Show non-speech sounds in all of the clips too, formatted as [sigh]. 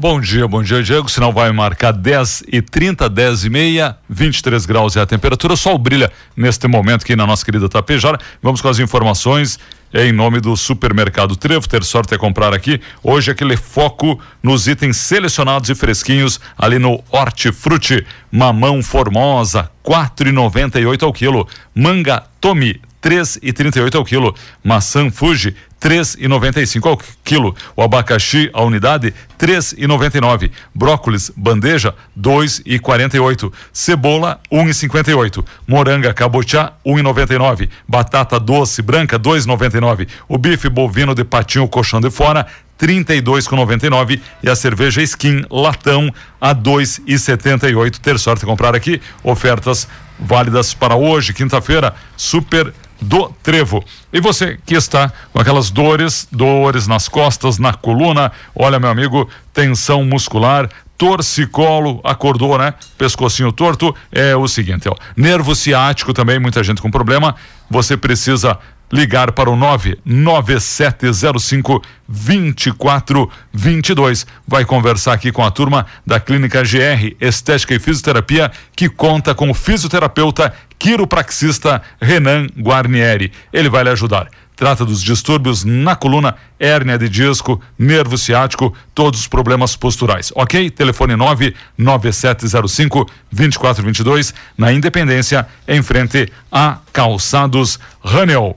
Bom dia, bom dia, Diego. O sinal vai marcar 10 e 30, 10 e meia, 23 graus é a temperatura. O sol brilha neste momento aqui na nossa querida Tapejara. Vamos com as informações em nome do Supermercado Trevo. Ter sorte é comprar aqui. Hoje aquele foco nos itens selecionados e fresquinhos ali no Hortifruti. Mamão Formosa, quatro e noventa e oito ao quilo. Manga Tomi, três e trinta e oito ao quilo. Maçã Fuji, três e noventa e cinco ao quilo. O abacaxi, a unidade, três e noventa e nove. Brócolis, bandeja, dois e quarenta e oito. Cebola, um e cinquenta e oito. Moranga cabotiá, um e noventa e nove. Batata doce branca, dois e noventa e nove. O bife bovino de patinho colchão de fora, 32,99 e a cerveja Skin latão a 2,78. Ter sorte de comprar aqui ofertas válidas para hoje, quinta-feira, super do Trevo. E você que está com aquelas dores, dores nas costas, na coluna, olha meu amigo, tensão muscular, torcicolo, acordou, né? Pescocinho torto, é o seguinte, ó. Nervo ciático também, muita gente com problema. Você precisa ligar para o 99705 2422. Vai conversar aqui com a turma da Clínica GR Estética e Fisioterapia, que conta com o fisioterapeuta quiropraxista Renan Guarnieri. Ele vai lhe ajudar. Trata dos distúrbios na coluna, hérnia de disco, nervo ciático, todos os problemas posturais. Ok? Telefone 99705 2422 na Independência, em frente a Calçados Ranel.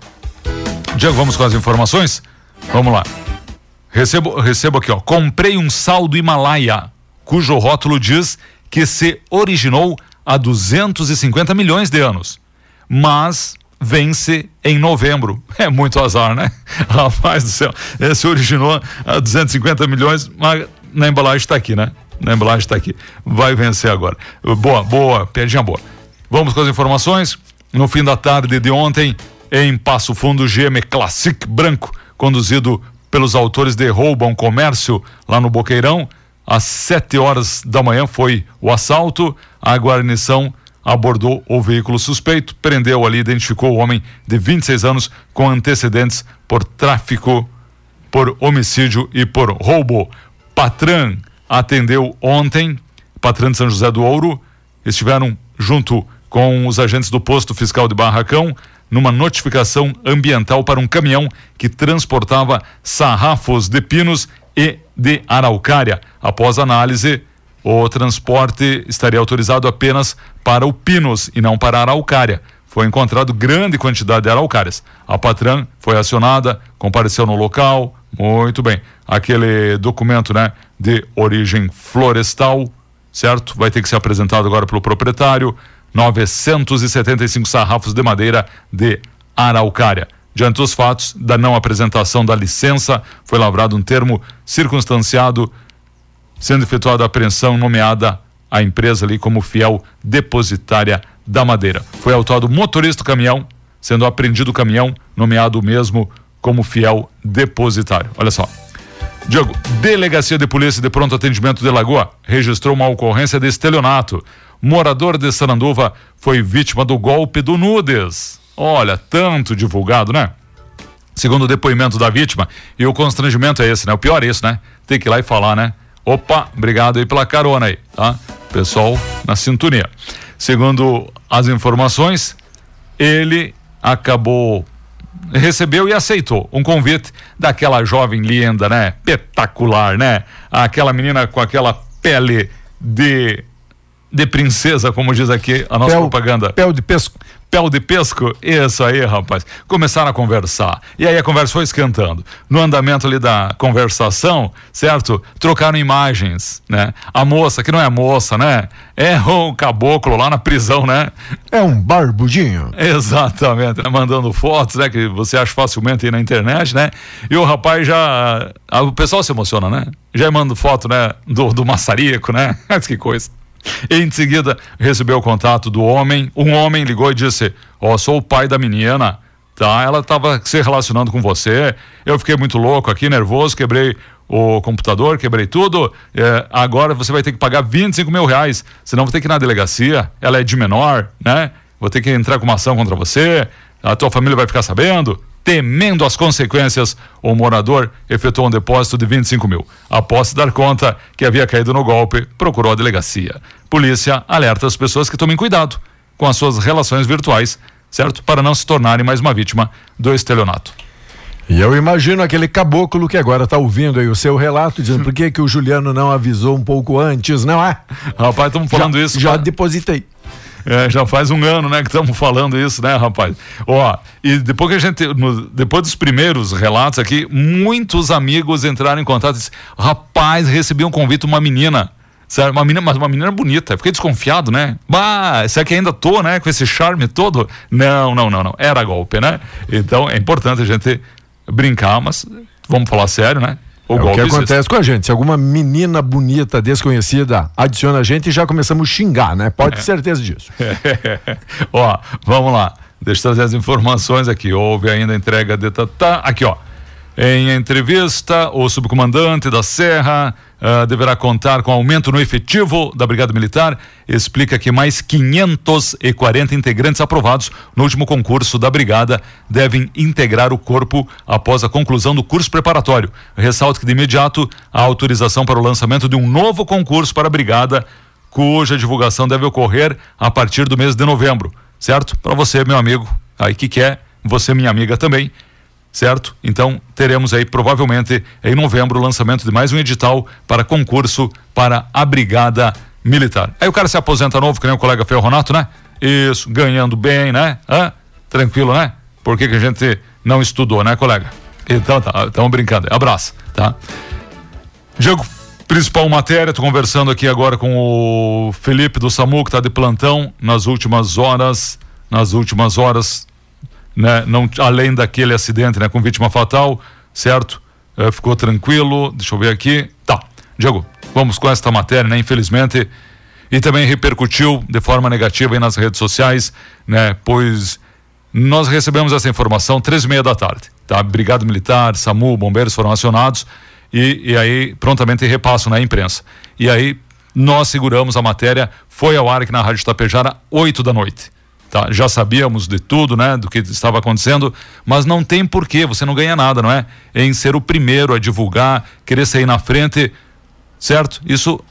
Diego, vamos com as informações? Vamos lá. Recebo, recebo aqui, ó. Comprei um saldo Himalaia, cujo rótulo diz que se originou há 250 milhões de anos, mas vence em novembro. É muito azar, né? [laughs] Rapaz do céu, se originou há 250 milhões, mas na embalagem está aqui, né? Na embalagem está aqui. Vai vencer agora. Boa, boa, piadinha boa. Vamos com as informações. No fim da tarde de ontem, em Passo Fundo, GM Classic Branco, conduzido pelos autores de Roubam Comércio, lá no Boqueirão. Às sete horas da manhã foi o assalto. A guarnição abordou o veículo suspeito, prendeu ali, identificou o homem de 26 anos com antecedentes por tráfico, por homicídio e por roubo. Patran atendeu ontem, Patran de São José do Ouro, estiveram junto com os agentes do posto fiscal de Barracão numa notificação ambiental para um caminhão que transportava sarrafos de pinos e de araucária. Após análise, o transporte estaria autorizado apenas para o pinos e não para a araucária. Foi encontrado grande quantidade de araucárias. A Patran foi acionada, compareceu no local. Muito bem. Aquele documento, né, de origem florestal, certo? Vai ter que ser apresentado agora pelo proprietário. 975 sarrafos de madeira de araucária. Diante dos fatos da não apresentação da licença, foi lavrado um termo circunstanciado, sendo efetuada a apreensão nomeada a empresa ali como fiel depositária da madeira. Foi autuado o motorista do caminhão, sendo apreendido o caminhão, nomeado o mesmo como fiel depositário. Olha só. Diogo, Delegacia de Polícia de Pronto Atendimento de Lagoa registrou uma ocorrência de estelionato morador de Saranduva foi vítima do golpe do Nudes. Olha, tanto divulgado, né? Segundo o depoimento da vítima, e o constrangimento é esse, né? O pior é isso, né? Tem que ir lá e falar, né? Opa, obrigado aí pela carona aí, tá? Pessoal na sintonia. Segundo as informações, ele acabou recebeu e aceitou um convite daquela jovem linda, né? Espetacular, né? Aquela menina com aquela pele de de princesa, como diz aqui a nossa Pel, propaganda. Pel de pesco. Pel de pesco? Isso aí, rapaz. Começaram a conversar. E aí a conversa foi esquentando. No andamento ali da conversação, certo? Trocaram imagens, né? A moça, que não é moça, né? É o caboclo lá na prisão, né? É um barbudinho. Exatamente, né? mandando fotos, né? Que você acha facilmente aí na internet, né? E o rapaz já. O pessoal se emociona, né? Já manda foto, né? Do, do maçarico, né? [laughs] que coisa. Em seguida, recebeu o contato do homem. Um homem ligou e disse: Ó, oh, sou o pai da menina, tá? Ela estava se relacionando com você. Eu fiquei muito louco aqui, nervoso, quebrei o computador, quebrei tudo. É, agora você vai ter que pagar 25 mil reais, senão vou ter que ir na delegacia. Ela é de menor, né? Vou ter que entrar com uma ação contra você. A tua família vai ficar sabendo. Temendo as consequências, o morador efetuou um depósito de 25 mil. Após se dar conta que havia caído no golpe, procurou a delegacia. Polícia alerta as pessoas que tomem cuidado com as suas relações virtuais, certo? Para não se tornarem mais uma vítima do estelionato. E eu imagino aquele caboclo que agora está ouvindo aí o seu relato, dizendo por que, que o Juliano não avisou um pouco antes, não é? Rapaz, estamos falando já, isso. Já depositei. É, já faz um ano, né, que estamos falando isso, né, rapaz? Ó, e depois que a gente, no, depois dos primeiros relatos aqui, muitos amigos entraram em contato e disseram, rapaz, recebi um convite uma menina, sabe, uma menina, mas uma menina bonita, fiquei desconfiado, né? Bah, será que ainda tô, né, com esse charme todo? Não, não, não, não, era golpe, né? Então é importante a gente brincar, mas vamos falar sério, né? O, é o que acontece existe. com a gente. Se alguma menina bonita, desconhecida, adiciona a gente, já começamos a xingar, né? Pode ter certeza disso. [laughs] ó, vamos lá. Deixa eu trazer as informações aqui. Houve ainda entrega de Tatá. Aqui, ó. Em entrevista, o subcomandante da Serra uh, deverá contar com aumento no efetivo da Brigada Militar. Explica que mais 540 integrantes aprovados no último concurso da Brigada devem integrar o corpo após a conclusão do curso preparatório. Ressalto que de imediato a autorização para o lançamento de um novo concurso para a Brigada, cuja divulgação deve ocorrer a partir do mês de novembro, certo? Para você, meu amigo, aí que quer, você, minha amiga também certo? Então teremos aí provavelmente em novembro o lançamento de mais um edital para concurso para a Brigada Militar. Aí o cara se aposenta novo, que nem o colega Ferronato, né? Isso, ganhando bem, né? Hã? Tranquilo, né? Por que, que a gente não estudou, né, colega? Então tá, estamos brincando. Abraço, tá? Diego, principal matéria, tô conversando aqui agora com o Felipe do SAMU, que está de plantão nas últimas horas, nas últimas horas né? Não, além daquele acidente, né? Com vítima fatal, certo? É, ficou tranquilo, deixa eu ver aqui. Tá, Diego, vamos com esta matéria, né? Infelizmente, e também repercutiu de forma negativa nas redes sociais, né? Pois nós recebemos essa informação três e meia da tarde, tá? Brigada Militar, SAMU, bombeiros foram acionados e, e aí prontamente repassam na imprensa. E aí nós seguramos a matéria, foi ao ar aqui na Rádio Tapejara, oito da noite. Tá, já sabíamos de tudo, né, do que estava acontecendo, mas não tem porquê, você não ganha nada, não é? Em ser o primeiro a divulgar, querer sair na frente, certo? Isso.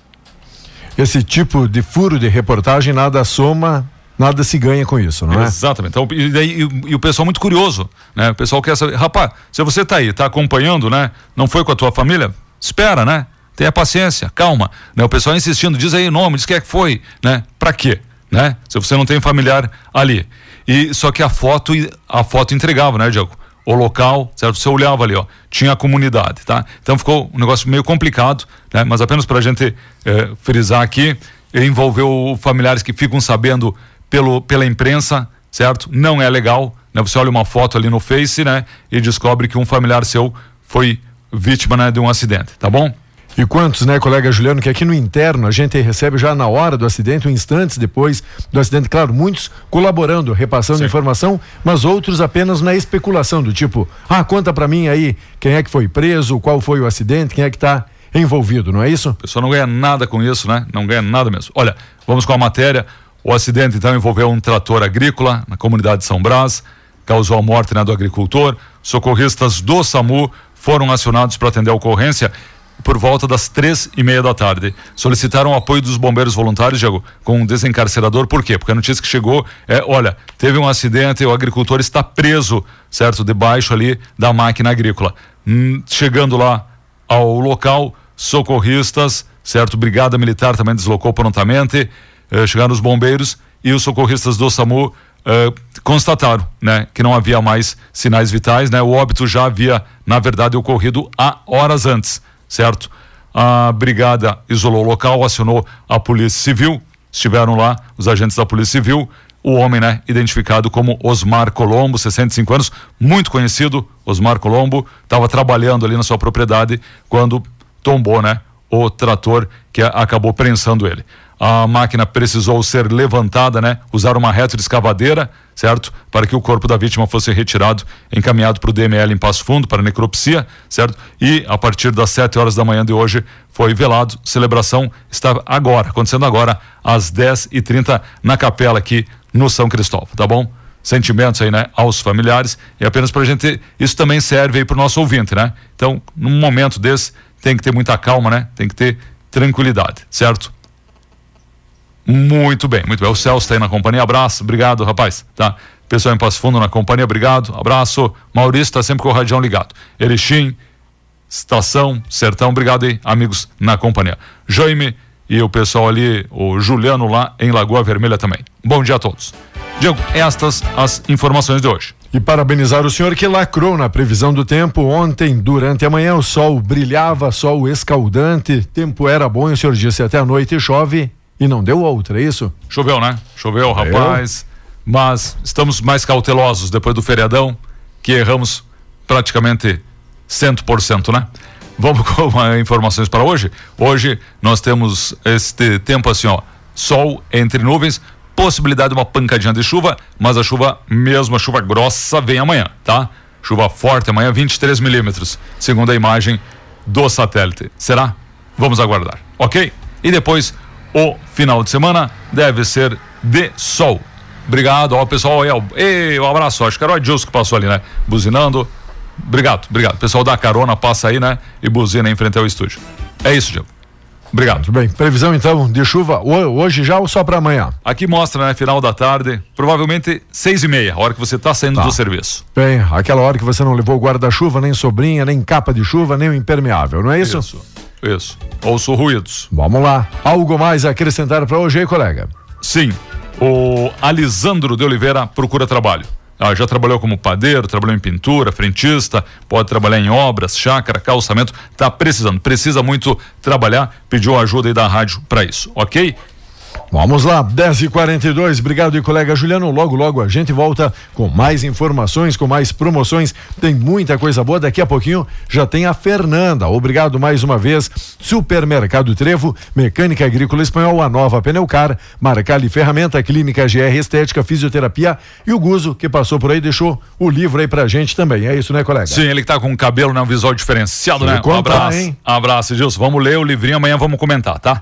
Esse tipo de furo de reportagem nada soma, nada se ganha com isso, não é? Exatamente. Então, e, e, e, o pessoal muito curioso, né? O pessoal quer saber, rapaz, se você está aí, está acompanhando, né? Não foi com a tua família? Espera, né? Tenha paciência, calma, né? O pessoal insistindo, diz aí o nome, diz que é que foi, né? Para quê? Né? Se você não tem familiar ali. E só que a foto a foto entregava, né, Diego? O local, certo? Você olhava ali, ó, tinha a comunidade, tá? Então ficou um negócio meio complicado, né? Mas apenas para a gente eh, frisar aqui, envolveu familiares que ficam sabendo pelo, pela imprensa, certo? Não é legal, né? Você olha uma foto ali no Face, né? E descobre que um familiar seu foi vítima né, de um acidente, tá bom? E quantos, né, colega Juliano, que aqui no interno a gente recebe já na hora do acidente, ou instantes depois do acidente, claro, muitos colaborando, repassando Sim. informação, mas outros apenas na especulação, do tipo, ah, conta para mim aí quem é que foi preso, qual foi o acidente, quem é que tá envolvido, não é isso? O pessoal não ganha nada com isso, né? Não ganha nada mesmo. Olha, vamos com a matéria. O acidente então envolveu um trator agrícola na comunidade de São Brás, causou a morte né, do agricultor. Socorristas do SAMU foram acionados para atender a ocorrência por volta das três e meia da tarde. Solicitaram o apoio dos bombeiros voluntários, Diego, com um desencarcerador. Por quê? Porque a notícia que chegou é: olha, teve um acidente, o agricultor está preso, certo? Debaixo ali da máquina agrícola. Hum, chegando lá ao local, socorristas, certo? Brigada Militar também deslocou prontamente. Eh, chegaram os bombeiros e os socorristas do SAMU. Uh, constataram, né, que não havia mais sinais vitais, né? O óbito já havia, na verdade, ocorrido há horas antes certo? A brigada isolou o local, acionou a Polícia Civil, estiveram lá os agentes da Polícia Civil, o homem, né, identificado como Osmar Colombo, 65 anos, muito conhecido, Osmar Colombo, estava trabalhando ali na sua propriedade quando tombou, né, o trator que acabou prensando ele a máquina precisou ser levantada, né? Usar uma retroescavadeira, certo? Para que o corpo da vítima fosse retirado, encaminhado para o DML em Passo Fundo, para necropsia, certo? E a partir das 7 horas da manhã de hoje foi velado. Celebração está agora, acontecendo agora, às 10 e 30 na capela aqui no São Cristóvão, tá bom? sentimentos aí, né, aos familiares e apenas para a gente, isso também serve aí para o nosso ouvinte, né? Então, num momento desse, tem que ter muita calma, né? Tem que ter tranquilidade, certo? Muito bem, muito bem. O Celso está aí na companhia, abraço, obrigado, rapaz, tá? Pessoal em Passo Fundo na companhia, obrigado, abraço. Maurício está sempre com o radião ligado. Erechim, Estação, Sertão, obrigado aí, amigos na companhia. Jaime e o pessoal ali, o Juliano lá em Lagoa Vermelha também. Bom dia a todos. Diego, estas as informações de hoje. E parabenizar o senhor que lacrou na previsão do tempo. Ontem, durante a manhã, o sol brilhava, sol escaldante, tempo era bom e o senhor disse até a noite chove e não deu outra, é isso? Choveu, né? Choveu, rapaz. Mas estamos mais cautelosos depois do feriadão, que erramos praticamente 100%, né? Vamos [laughs] com informações para hoje? Hoje nós temos este tempo assim, ó, sol entre nuvens, possibilidade de uma pancadinha de chuva, mas a chuva, mesmo a chuva grossa, vem amanhã, tá? Chuva forte amanhã, 23 milímetros, segundo a imagem do satélite. Será? Vamos aguardar, ok? E depois, o final de semana deve ser de sol. Obrigado, ó, pessoal aí, ó, ei, um abraço, acho que era o Adilson que passou ali, né? Buzinando. Obrigado, obrigado. Pessoal da carona passa aí, né? E buzina em frente ao estúdio. É isso, Diego. Obrigado. Muito bem. Previsão então de chuva hoje já ou só para amanhã? Aqui mostra, né? Final da tarde, provavelmente seis e meia, a hora que você está saindo tá. do serviço. Bem, aquela hora que você não levou guarda-chuva, nem sobrinha, nem capa de chuva, nem o impermeável, não é isso? Isso, isso. Ouço ruídos. Vamos lá. Algo mais a acrescentar para hoje aí, colega? Sim. O Alisandro de Oliveira procura trabalho. Ah, já trabalhou como padeiro, trabalhou em pintura, frentista, pode trabalhar em obras, chácara, calçamento, tá precisando, precisa muito trabalhar, pediu ajuda aí da rádio para isso, ok? Vamos lá, 10 e 42 obrigado e colega Juliano. Logo, logo a gente volta com mais informações, com mais promoções. Tem muita coisa boa. Daqui a pouquinho já tem a Fernanda. Obrigado mais uma vez. Supermercado Trevo, Mecânica Agrícola Espanhol, a nova Pneucar, Marcali Ferramenta, Clínica GR Estética, Fisioterapia e o Guzo, que passou por aí, deixou o livro aí pra gente também. É isso, né, colega? Sim, ele que tá com o cabelo, né? Um visual diferenciado, né? Um abraço. Hein? Abraço, Gilson. Vamos ler o livrinho amanhã, vamos comentar, tá?